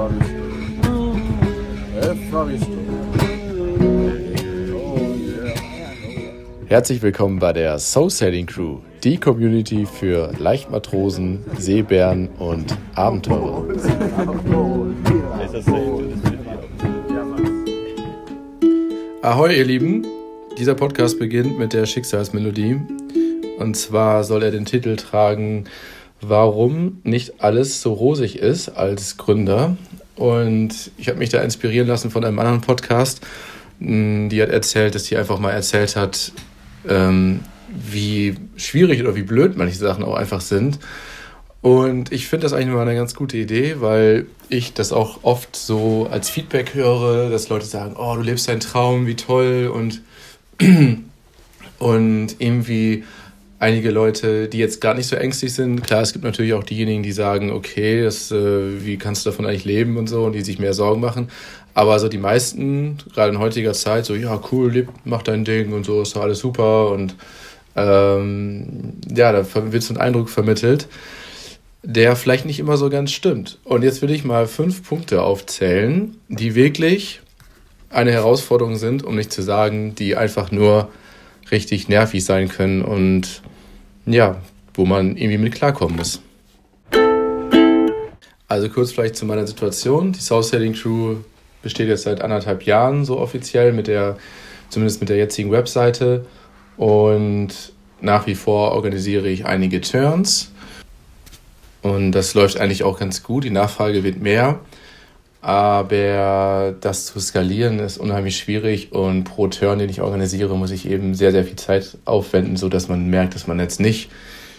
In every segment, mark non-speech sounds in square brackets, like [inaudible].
Oh yeah. Herzlich willkommen bei der Soul Sailing Crew, die Community für Leichtmatrosen, Seebären und Abenteurer. Ahoi, ihr Lieben! Dieser Podcast beginnt mit der Schicksalsmelodie. Und zwar soll er den Titel tragen, Warum nicht alles so rosig ist als Gründer. Und ich habe mich da inspirieren lassen von einem anderen Podcast. Die hat erzählt, dass sie einfach mal erzählt hat, ähm, wie schwierig oder wie blöd manche Sachen auch einfach sind. Und ich finde das eigentlich mal eine ganz gute Idee, weil ich das auch oft so als Feedback höre, dass Leute sagen, oh, du lebst deinen Traum, wie toll und, [clears throat] und irgendwie einige Leute, die jetzt gar nicht so ängstlich sind. Klar, es gibt natürlich auch diejenigen, die sagen, okay, das, äh, wie kannst du davon eigentlich leben und so und die sich mehr Sorgen machen. Aber so die meisten, gerade in heutiger Zeit, so, ja, cool, leb, mach dein Ding und so, ist doch alles super und ähm, ja, da wird so ein Eindruck vermittelt, der vielleicht nicht immer so ganz stimmt. Und jetzt will ich mal fünf Punkte aufzählen, die wirklich eine Herausforderung sind, um nicht zu sagen, die einfach nur richtig nervig sein können und ja, wo man irgendwie mit klarkommen muss. Also kurz vielleicht zu meiner Situation. Die South Sailing Crew besteht jetzt seit anderthalb Jahren so offiziell mit der, zumindest mit der jetzigen Webseite. Und nach wie vor organisiere ich einige Turns. Und das läuft eigentlich auch ganz gut. Die Nachfrage wird mehr. Aber das zu skalieren ist unheimlich schwierig und pro Turn, den ich organisiere, muss ich eben sehr, sehr viel Zeit aufwenden, sodass man merkt, dass man jetzt nicht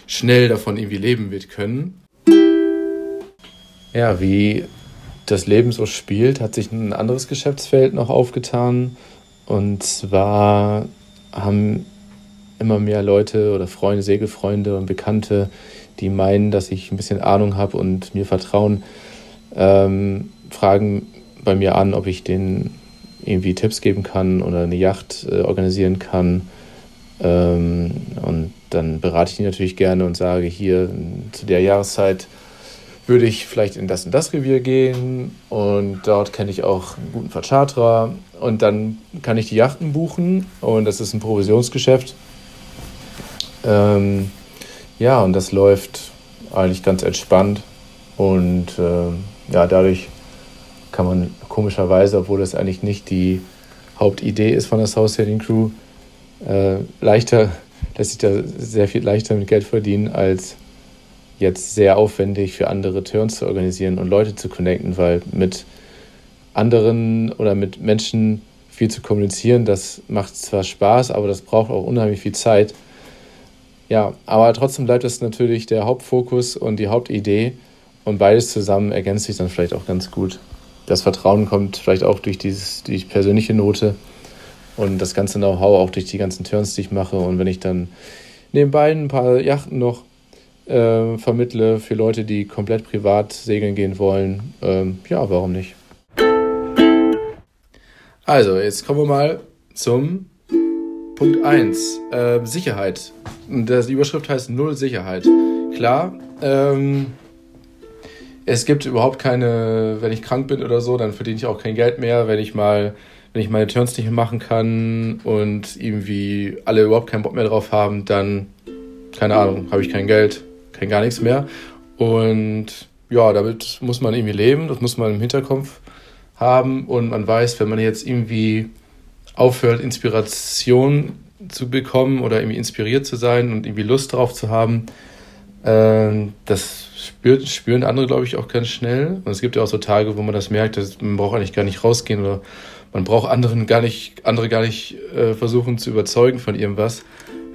schnell davon irgendwie leben wird können. Ja, wie das Leben so spielt, hat sich ein anderes Geschäftsfeld noch aufgetan. Und zwar haben immer mehr Leute oder Freunde, Segelfreunde und Bekannte, die meinen, dass ich ein bisschen Ahnung habe und mir vertrauen, ähm, fragen bei mir an, ob ich denen irgendwie Tipps geben kann oder eine Yacht äh, organisieren kann. Ähm, und dann berate ich die natürlich gerne und sage, hier zu der Jahreszeit würde ich vielleicht in das und das Revier gehen und dort kenne ich auch einen guten Vercharterer und dann kann ich die Yachten buchen und das ist ein Provisionsgeschäft. Ähm, ja, und das läuft eigentlich ganz entspannt und äh, ja, dadurch kann man komischerweise, obwohl das eigentlich nicht die Hauptidee ist von der South Sailing Crew, äh, leichter, lässt sich da sehr viel leichter mit Geld verdienen, als jetzt sehr aufwendig für andere Turns zu organisieren und Leute zu connecten, weil mit anderen oder mit Menschen viel zu kommunizieren, das macht zwar Spaß, aber das braucht auch unheimlich viel Zeit. Ja, aber trotzdem bleibt es natürlich der Hauptfokus und die Hauptidee und beides zusammen ergänzt sich dann vielleicht auch ganz gut das Vertrauen kommt vielleicht auch durch dieses, die persönliche Note und das ganze Know-how auch durch die ganzen Turns, die ich mache. Und wenn ich dann nebenbei ein paar Yachten noch äh, vermittle für Leute, die komplett privat segeln gehen wollen, ähm, ja, warum nicht? Also, jetzt kommen wir mal zum Punkt 1. Äh, Sicherheit. Die Überschrift heißt Null Sicherheit. Klar, ähm, es gibt überhaupt keine, wenn ich krank bin oder so, dann verdiene ich auch kein Geld mehr, wenn ich mal, wenn ich meine Turns nicht mehr machen kann und irgendwie alle überhaupt keinen Bock mehr drauf haben, dann, keine Ahnung, habe ich kein Geld, kein gar nichts mehr. Und ja, damit muss man irgendwie leben, das muss man im Hinterkopf haben und man weiß, wenn man jetzt irgendwie aufhört, Inspiration zu bekommen oder irgendwie inspiriert zu sein und irgendwie Lust drauf zu haben, äh, das spürt, spüren andere, glaube ich, auch ganz schnell. Und es gibt ja auch so Tage, wo man das merkt, dass man braucht eigentlich gar nicht rausgehen oder man braucht anderen gar nicht, andere gar nicht äh, versuchen zu überzeugen von irgendwas,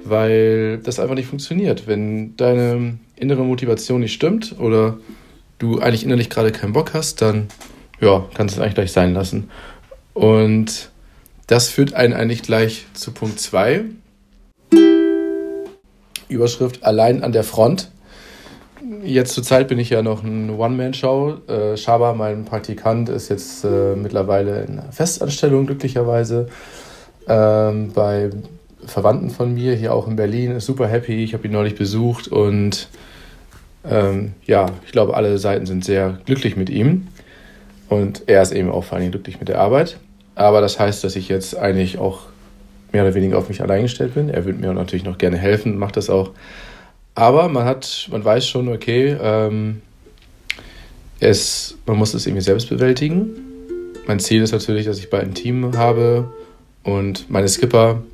weil das einfach nicht funktioniert. Wenn deine innere Motivation nicht stimmt oder du eigentlich innerlich gerade keinen Bock hast, dann ja, kannst du es eigentlich gleich sein lassen. Und das führt einen eigentlich gleich zu Punkt 2. Überschrift Allein an der Front jetzt zur Zeit bin ich ja noch ein One-Man-Show. Äh, Shaba, mein Praktikant, ist jetzt äh, mittlerweile in Festanstellung, glücklicherweise. Ähm, bei Verwandten von mir, hier auch in Berlin, ist super happy. Ich habe ihn neulich besucht und ähm, ja, ich glaube, alle Seiten sind sehr glücklich mit ihm. Und er ist eben auch vor allem glücklich mit der Arbeit. Aber das heißt, dass ich jetzt eigentlich auch mehr oder weniger auf mich allein gestellt bin. Er würde mir natürlich noch gerne helfen, macht das auch. Aber man hat, man weiß schon, okay, ähm, es, man muss es irgendwie selbst bewältigen. Mein Ziel ist natürlich, dass ich bald ein Team habe und meine Skipper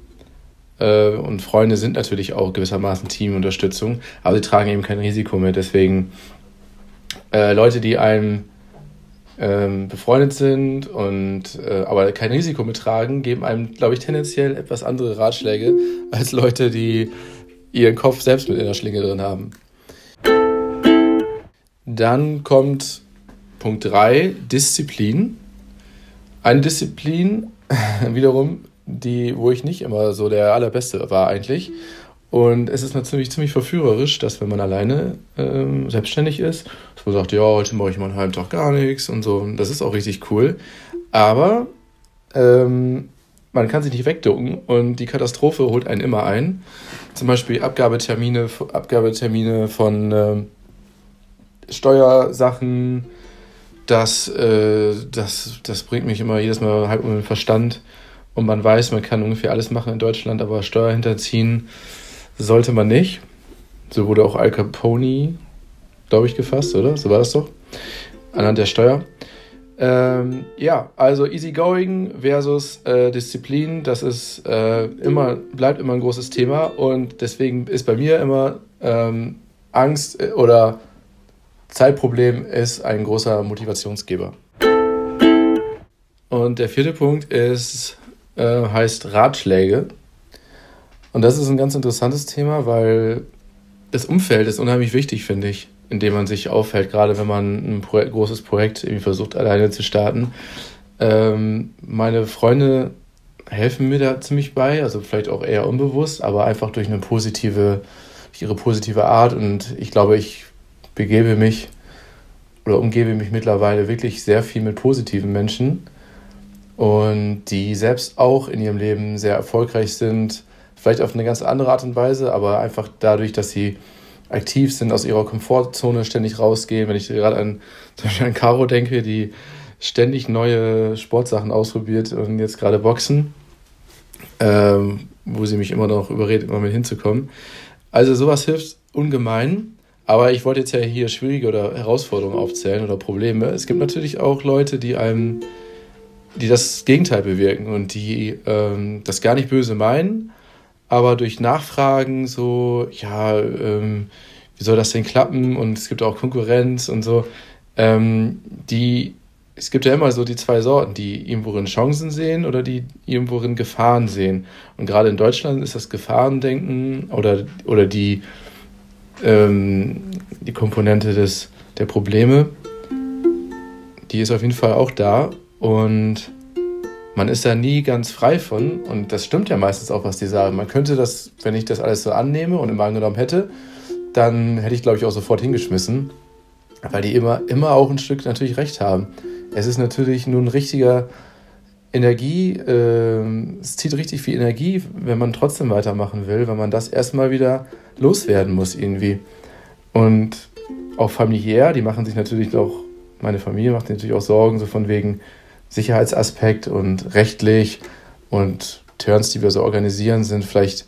äh, und Freunde sind natürlich auch gewissermaßen Teamunterstützung, aber sie tragen eben kein Risiko mehr. Deswegen äh, Leute, die einem ähm, befreundet sind und äh, aber kein Risiko mittragen, geben einem, glaube ich, tendenziell etwas andere Ratschläge als Leute, die ihren Kopf selbst mit in der Schlinge drin haben. Dann kommt Punkt 3, Disziplin. Eine Disziplin [laughs] wiederum, die, wo ich nicht immer so der Allerbeste war eigentlich. Und es ist natürlich ziemlich verführerisch, dass wenn man alleine ähm, selbstständig ist, dass man sagt, ja, heute mache ich mal einen halben Tag gar nichts und so. Das ist auch richtig cool. Aber ähm, man kann sich nicht wegducken und die Katastrophe holt einen immer ein. Zum Beispiel Abgabetermine, Abgabetermine von ähm, Steuersachen. Das, äh, das, das bringt mich immer jedes Mal halb um den Verstand. Und man weiß, man kann ungefähr alles machen in Deutschland, aber Steuer hinterziehen sollte man nicht. So wurde auch Al Capone, glaube ich, gefasst, oder? So war das doch. Anhand der Steuer. Ähm, ja, also Easygoing versus äh, Disziplin, das ist äh, immer, bleibt immer ein großes Thema und deswegen ist bei mir immer ähm, Angst äh, oder Zeitproblem ist ein großer Motivationsgeber. Und der vierte Punkt ist, äh, heißt Ratschläge. Und das ist ein ganz interessantes Thema, weil das Umfeld ist unheimlich wichtig, finde ich, in dem man sich aufhält, gerade wenn man ein Projekt, großes Projekt irgendwie versucht, alleine zu starten. Ähm, meine Freunde helfen mir da ziemlich bei, also vielleicht auch eher unbewusst, aber einfach durch eine positive, durch ihre positive Art. Und ich glaube, ich begebe mich oder umgebe mich mittlerweile wirklich sehr viel mit positiven Menschen und die selbst auch in ihrem Leben sehr erfolgreich sind, vielleicht auf eine ganz andere Art und Weise, aber einfach dadurch, dass sie aktiv sind, aus ihrer Komfortzone ständig rausgehen. Wenn ich gerade an [laughs] an Caro denke, die ständig neue Sportsachen ausprobiert und jetzt gerade Boxen, ähm, wo sie mich immer noch überredet, immer mit hinzukommen. Also sowas hilft ungemein. Aber ich wollte jetzt ja hier schwierige oder Herausforderungen aufzählen oder Probleme. Es gibt natürlich auch Leute, die einem, die das Gegenteil bewirken und die ähm, das gar nicht böse meinen, aber durch Nachfragen so, ja, ähm, wie soll das denn klappen? Und es gibt auch Konkurrenz und so. Ähm, die, es gibt ja immer so die zwei Sorten, die irgendworin Chancen sehen oder die irgendworin Gefahren sehen. Und gerade in Deutschland ist das Gefahrendenken oder, oder die, ähm, die Komponente des, der Probleme, die ist auf jeden Fall auch da. Und man ist da nie ganz frei von. Und das stimmt ja meistens auch, was die sagen. Man könnte das, wenn ich das alles so annehme und immer angenommen hätte, dann hätte ich, glaube ich, auch sofort hingeschmissen. Weil die immer, immer auch ein Stück natürlich recht haben. Es ist natürlich nur ein richtiger Energie, äh, es zieht richtig viel Energie, wenn man trotzdem weitermachen will, wenn man das erstmal wieder loswerden muss irgendwie. Und auch familiär, die machen sich natürlich auch, meine Familie macht natürlich auch Sorgen, so von wegen, Sicherheitsaspekt und rechtlich und Turns, die wir so organisieren, sind vielleicht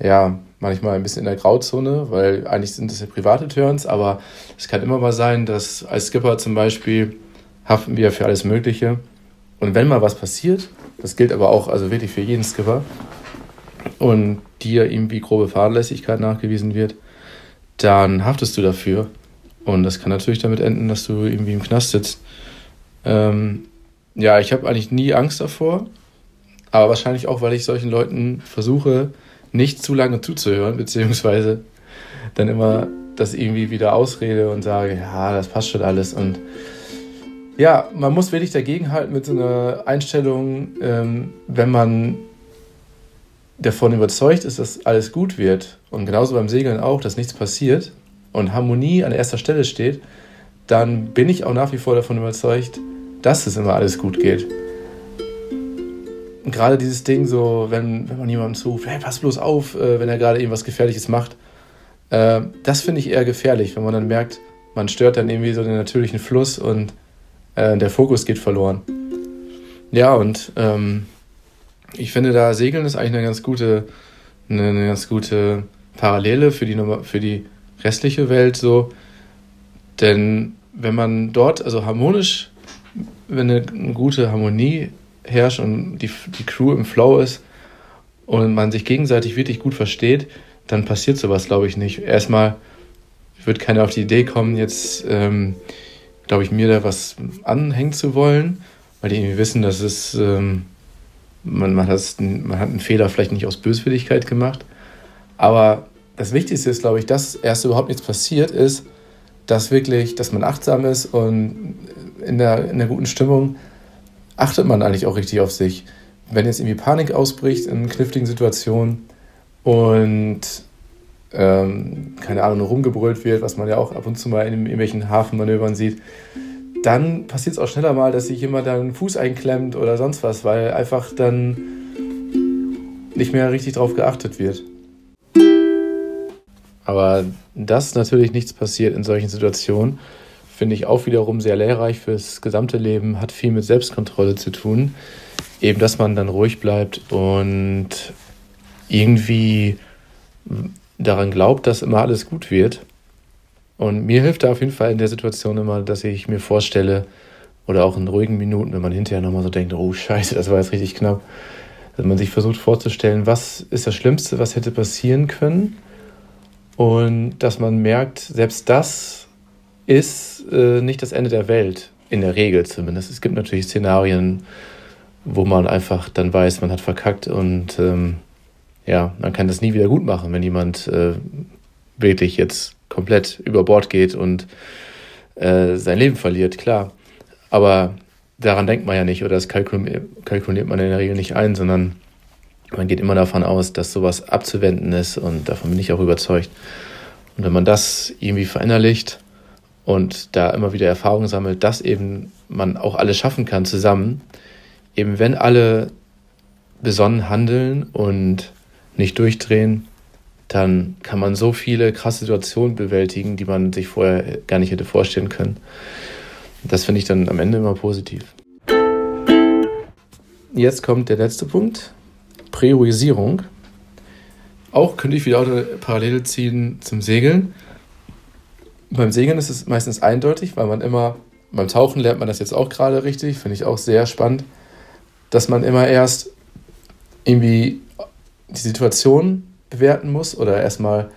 ja manchmal ein bisschen in der Grauzone, weil eigentlich sind das ja private Turns, aber es kann immer mal sein, dass als Skipper zum Beispiel haften wir für alles Mögliche. Und wenn mal was passiert, das gilt aber auch also wirklich für jeden Skipper, und dir irgendwie grobe Fahrlässigkeit nachgewiesen wird, dann haftest du dafür. Und das kann natürlich damit enden, dass du irgendwie im Knast sitzt. Ähm, ja, ich habe eigentlich nie Angst davor, aber wahrscheinlich auch, weil ich solchen Leuten versuche, nicht zu lange zuzuhören, beziehungsweise dann immer das irgendwie wieder ausrede und sage, ja, das passt schon alles. Und ja, man muss wirklich dagegenhalten mit so einer Einstellung, ähm, wenn man davon überzeugt ist, dass alles gut wird und genauso beim Segeln auch, dass nichts passiert und Harmonie an erster Stelle steht, dann bin ich auch nach wie vor davon überzeugt, dass es immer alles gut geht. Und gerade dieses Ding, so, wenn, wenn man jemandem zuruft, hey, pass bloß auf, äh, wenn er gerade irgendwas Gefährliches macht, äh, das finde ich eher gefährlich, wenn man dann merkt, man stört dann irgendwie so den natürlichen Fluss und Äh, der Fokus geht verloren. Ja, und ähm, ich finde, da Segeln ist eigentlich eine ganz gute, eine, eine ganz gute Parallele für die, für die restliche Welt so. Denn wenn man dort, also harmonisch, wenn eine, eine gute Harmonie herrscht und die, die Crew im Flow ist und man sich gegenseitig wirklich gut versteht, dann passiert sowas, glaube ich, nicht. Erstmal wird keiner auf die Idee kommen, jetzt, ähm, glaube ich, mir da was anhängen zu wollen, weil die irgendwie wissen, dass es, ähm, man, man, hat, man hat einen Fehler vielleicht nicht aus Böswilligkeit gemacht. Aber das Wichtigste ist, glaube ich, dass erst überhaupt nichts passiert ist, dass wirklich, dass man achtsam ist und in der, in der guten Stimmung achtet man eigentlich auch richtig auf sich. Wenn jetzt irgendwie Panik ausbricht in kniffligen Situationen und ähm, keine Ahnung, rumgebrüllt wird, was man ja auch ab und zu mal in irgendwelchen Hafenmanövern sieht, dann passiert es auch schneller mal, dass sich jemand dann einen Fuß einklemmt oder sonst was, weil einfach dann nicht mehr richtig drauf geachtet wird. Aber dass natürlich nichts passiert in solchen Situationen, finde ich auch wiederum sehr lehrreich fürs gesamte Leben, hat viel mit Selbstkontrolle zu tun. Eben, dass man dann ruhig bleibt und irgendwie daran glaubt, dass immer alles gut wird. Und mir hilft da auf jeden Fall in der Situation immer, dass ich mir vorstelle, oder auch in ruhigen Minuten, wenn man hinterher nochmal so denkt, oh scheiße, das war jetzt richtig knapp, dass man sich versucht vorzustellen, was ist das Schlimmste, was hätte passieren können und dass man merkt, selbst das ist äh, nicht das Ende der Welt, in der Regel zumindest. Es gibt natürlich Szenarien, wo man einfach dann weiß, man hat verkackt und ähm, ja, man kann das nie wieder gut machen, wenn jemand äh, wirklich jetzt komplett über Bord geht und äh, sein Leben verliert, klar. Aber daran denkt man ja nicht oder das kalkuliert man in der Regel nicht ein, sondern man geht immer davon aus, dass sowas abzuwenden ist und davon bin ich auch überzeugt. Und wenn man das irgendwie verinnerlicht und da immer wieder Erfahrungen sammelt, dass eben man auch alles schaffen kann zusammen, eben wenn alle besonnen handeln und nicht durchdrehen, dann kann man so viele krasse Situationen bewältigen, die man sich vorher gar nicht hätte vorstellen können. Das finde ich dann am Ende immer positiv. Jetzt kommt der letzte Punkt, Priorisierung. Auch könnte ich wieder eine Parallele ziehen zum Segeln. Beim Segeln ist es meistens eindeutig, weil man immer, beim Tauchen lernt man das jetzt auch gerade richtig, finde ich auch sehr spannend, dass man immer erst irgendwie die Situation bewerten muss oder erstmal,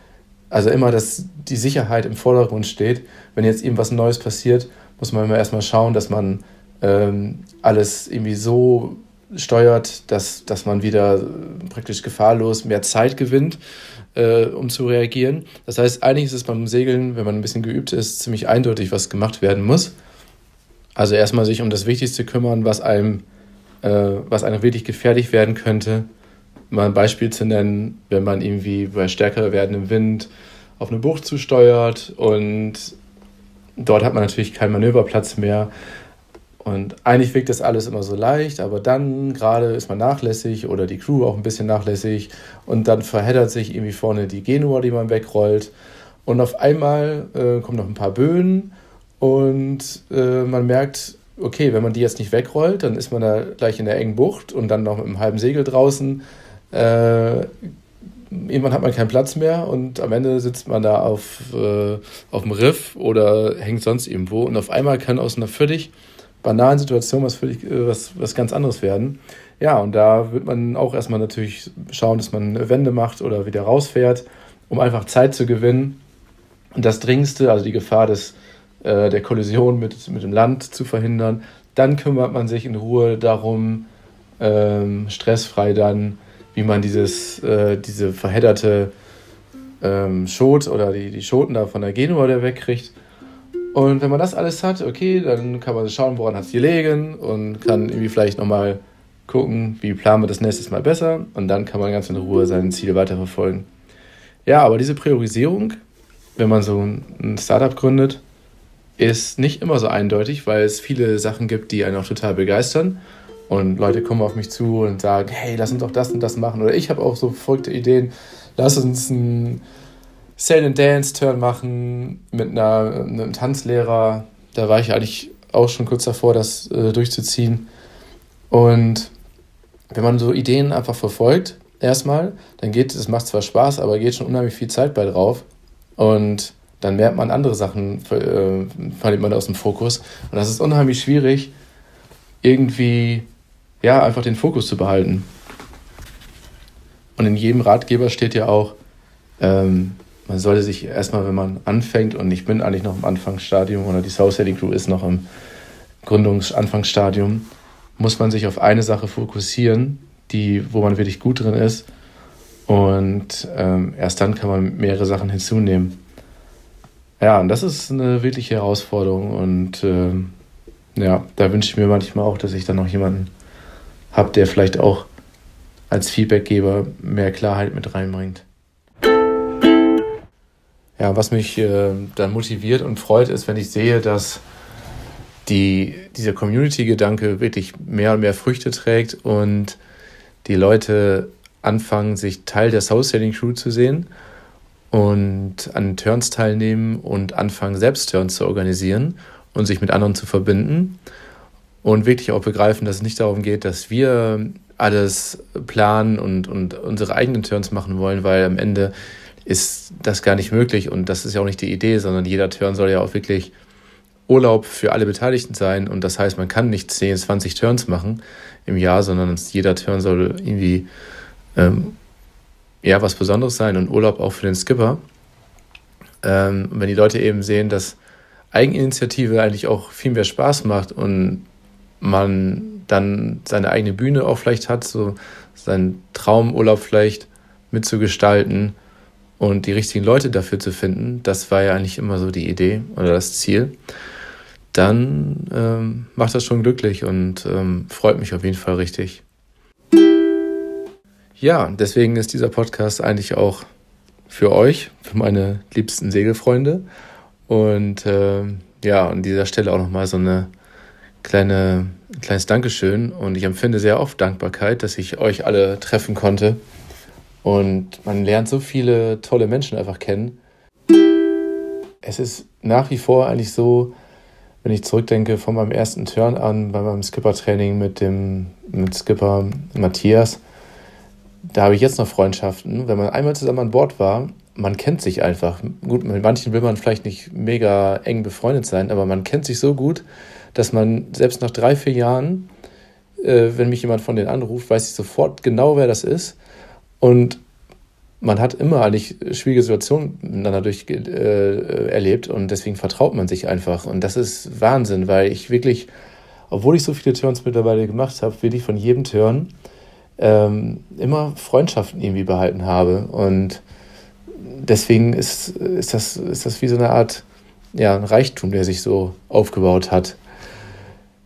also immer, dass die Sicherheit im Vordergrund steht. Wenn jetzt irgendwas Neues passiert, muss man immer erstmal schauen, dass man ähm, alles irgendwie so steuert, dass, dass man wieder praktisch gefahrlos mehr Zeit gewinnt, äh, um zu reagieren. Das heißt, eigentlich ist es beim Segeln, wenn man ein bisschen geübt ist, ziemlich eindeutig, was gemacht werden muss. Also erstmal sich um das Wichtigste kümmern, was einem, äh, was einem wirklich gefährlich werden könnte. Mal ein Beispiel zu nennen, wenn man irgendwie bei stärker werdendem Wind auf eine Bucht zusteuert und dort hat man natürlich keinen Manöverplatz mehr, und eigentlich wirkt das alles immer so leicht, aber dann gerade ist man nachlässig oder die Crew auch ein bisschen nachlässig und dann verheddert sich irgendwie vorne die Genua, die man wegrollt. Und auf einmal äh, kommen noch ein paar Böen und äh, man merkt, okay, wenn man die jetzt nicht wegrollt, dann ist man da gleich in der engen Bucht und dann noch mit einem halben Segel draußen. Äh, irgendwann hat man keinen Platz mehr und am Ende sitzt man da auf, äh, auf dem Riff oder hängt sonst irgendwo und auf einmal kann aus einer völlig banalen Situation was, völlig, äh, was, was ganz anderes werden. Ja, und da wird man auch erstmal natürlich schauen, dass man Wende macht oder wieder rausfährt, um einfach Zeit zu gewinnen. Und das Dringendste, also die Gefahr des, äh, der Kollision mit, mit dem Land zu verhindern. Dann kümmert man sich in Ruhe darum, ähm, stressfrei dann, wie man dieses, äh, diese verhedderte ähm, Schot oder die, die Schoten da von der Genua der wegkriegt und wenn man das alles hat, okay, dann kann man schauen, woran hat es gelegen und kann irgendwie vielleicht nochmal gucken, wie planen wir das nächstes Mal besser und dann kann man ganz in Ruhe sein Ziel weiterverfolgen. Ja, aber diese Priorisierung, wenn man so ein Startup gründet, ist nicht immer so eindeutig, weil es viele Sachen gibt, die einen auch total begeistern. Und Leute kommen auf mich zu und sagen, hey, lass uns doch das und das machen. Oder ich habe auch so verrückte Ideen, lass uns ein Sale and Dance Turn machen mit einer, einem Tanzlehrer. Da war ich eigentlich auch schon kurz davor, das äh, durchzuziehen. Und wenn man so Ideen einfach verfolgt, erstmal, dann geht es, macht zwar Spaß, aber geht schon unheimlich viel Zeit bei drauf. Und dann merkt man andere Sachen, äh, verliert man aus dem Fokus. Und das ist unheimlich schwierig, irgendwie, ja, einfach den Fokus zu behalten. Und in jedem Ratgeber steht ja auch, ähm, man sollte sich erstmal, wenn man anfängt, und ich bin eigentlich noch im Anfangsstadium oder die South City Crew ist noch im Gründungsanfangsstadium, muss man sich auf eine Sache fokussieren, die, wo man wirklich gut drin ist. Und ähm, erst dann kann man mehrere Sachen hinzunehmen. Ja, und das ist eine wirkliche Herausforderung. Und ähm, ja, da wünsche ich mir manchmal auch, dass ich dann noch jemanden habe, der vielleicht auch als Feedbackgeber mehr Klarheit mit reinbringt. Ja, was mich äh, dann motiviert und freut, ist, wenn ich sehe, dass die, dieser Community-Gedanke wirklich mehr und mehr Früchte trägt und die Leute anfangen, sich Teil der Soul Selling Crew zu sehen und an Turns teilnehmen und anfangen, selbst Turns zu organisieren und sich mit anderen zu verbinden und wirklich auch begreifen, dass es nicht darum geht, dass wir alles planen und, und unsere eigenen Turns machen wollen, weil am Ende ist das gar nicht möglich und das ist ja auch nicht die Idee, sondern jeder Turn soll ja auch wirklich Urlaub für alle Beteiligten sein und das heißt, man kann nicht 10, 20 Turns machen im Jahr, sondern jeder Turn soll irgendwie ähm, ja was Besonderes sein und Urlaub auch für den Skipper. Ähm, wenn die Leute eben sehen, dass Eigeninitiative eigentlich auch viel mehr Spaß macht und man dann seine eigene Bühne auch vielleicht hat, so seinen Traumurlaub vielleicht mitzugestalten und die richtigen Leute dafür zu finden, das war ja eigentlich immer so die Idee oder das Ziel, dann ähm, macht das schon glücklich und ähm, freut mich auf jeden Fall richtig. Ja, deswegen ist dieser Podcast eigentlich auch für euch, für meine liebsten Segelfreunde. Und äh, ja, an dieser Stelle auch nochmal so eine kleine, ein kleines Dankeschön. Und ich empfinde sehr oft Dankbarkeit, dass ich euch alle treffen konnte. Und man lernt so viele tolle Menschen einfach kennen. Es ist nach wie vor eigentlich so, wenn ich zurückdenke von meinem ersten Turn an, bei meinem Skipper-Training mit dem mit Skipper Matthias, da habe ich jetzt noch Freundschaften. Wenn man einmal zusammen an Bord war, man kennt sich einfach. Gut, mit manchen will man vielleicht nicht mega eng befreundet sein, aber man kennt sich so gut, dass man selbst nach drei, vier Jahren, äh, wenn mich jemand von denen anruft, weiß ich sofort genau, wer das ist. Und man hat immer eigentlich schwierige Situationen miteinander durch äh, erlebt und deswegen vertraut man sich einfach. Und das ist Wahnsinn, weil ich wirklich, obwohl ich so viele Turns mittlerweile gemacht habe, wirklich von jedem Turn ähm, immer Freundschaften irgendwie behalten habe. Und deswegen ist, ist, das, ist das wie so eine Art ja, ein Reichtum, der sich so aufgebaut hat.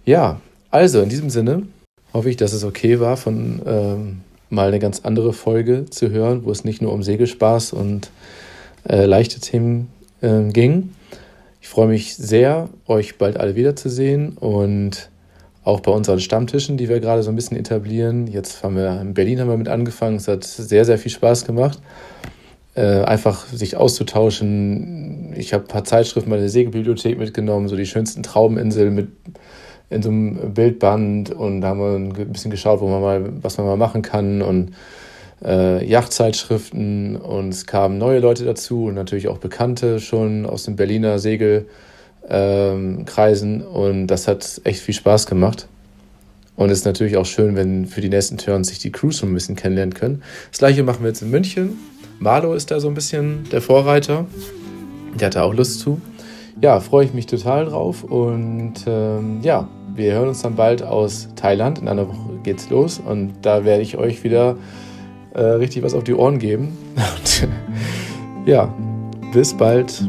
Ja, also in diesem Sinne hoffe ich, dass es okay war, von ähm, mal eine ganz andere Folge zu hören, wo es nicht nur um Segelspaß und äh, leichte Themen äh, ging. Ich freue mich sehr, euch bald alle wiederzusehen und auch bei unseren Stammtischen, die wir gerade so ein bisschen etablieren. Jetzt haben wir in Berlin haben wir mit angefangen. Es hat sehr, sehr viel Spaß gemacht. Äh, einfach sich auszutauschen. Ich habe ein paar Zeitschriften bei der Segelbibliothek mitgenommen, so die schönsten Traubeninseln mit in so einem Bildband und da haben wir ein bisschen geschaut, wo man mal, was man mal machen kann und äh, Yachtzeitschriften und es kamen neue Leute dazu und natürlich auch Bekannte schon aus den Berliner Segelkreisen ähm, und das hat echt viel Spaß gemacht. Und es ist natürlich auch schön, wenn für die nächsten Turns sich die Crews schon ein bisschen kennenlernen können. Das gleiche machen wir jetzt in München. Marlo ist da so ein bisschen der Vorreiter. Der hat da auch Lust zu. Ja, freue ich mich total drauf. Und ähm, ja, wir hören uns dann bald aus Thailand. In einer Woche geht's los. Und da werde ich euch wieder äh, richtig was auf die Ohren geben. [laughs] Ja, bis bald.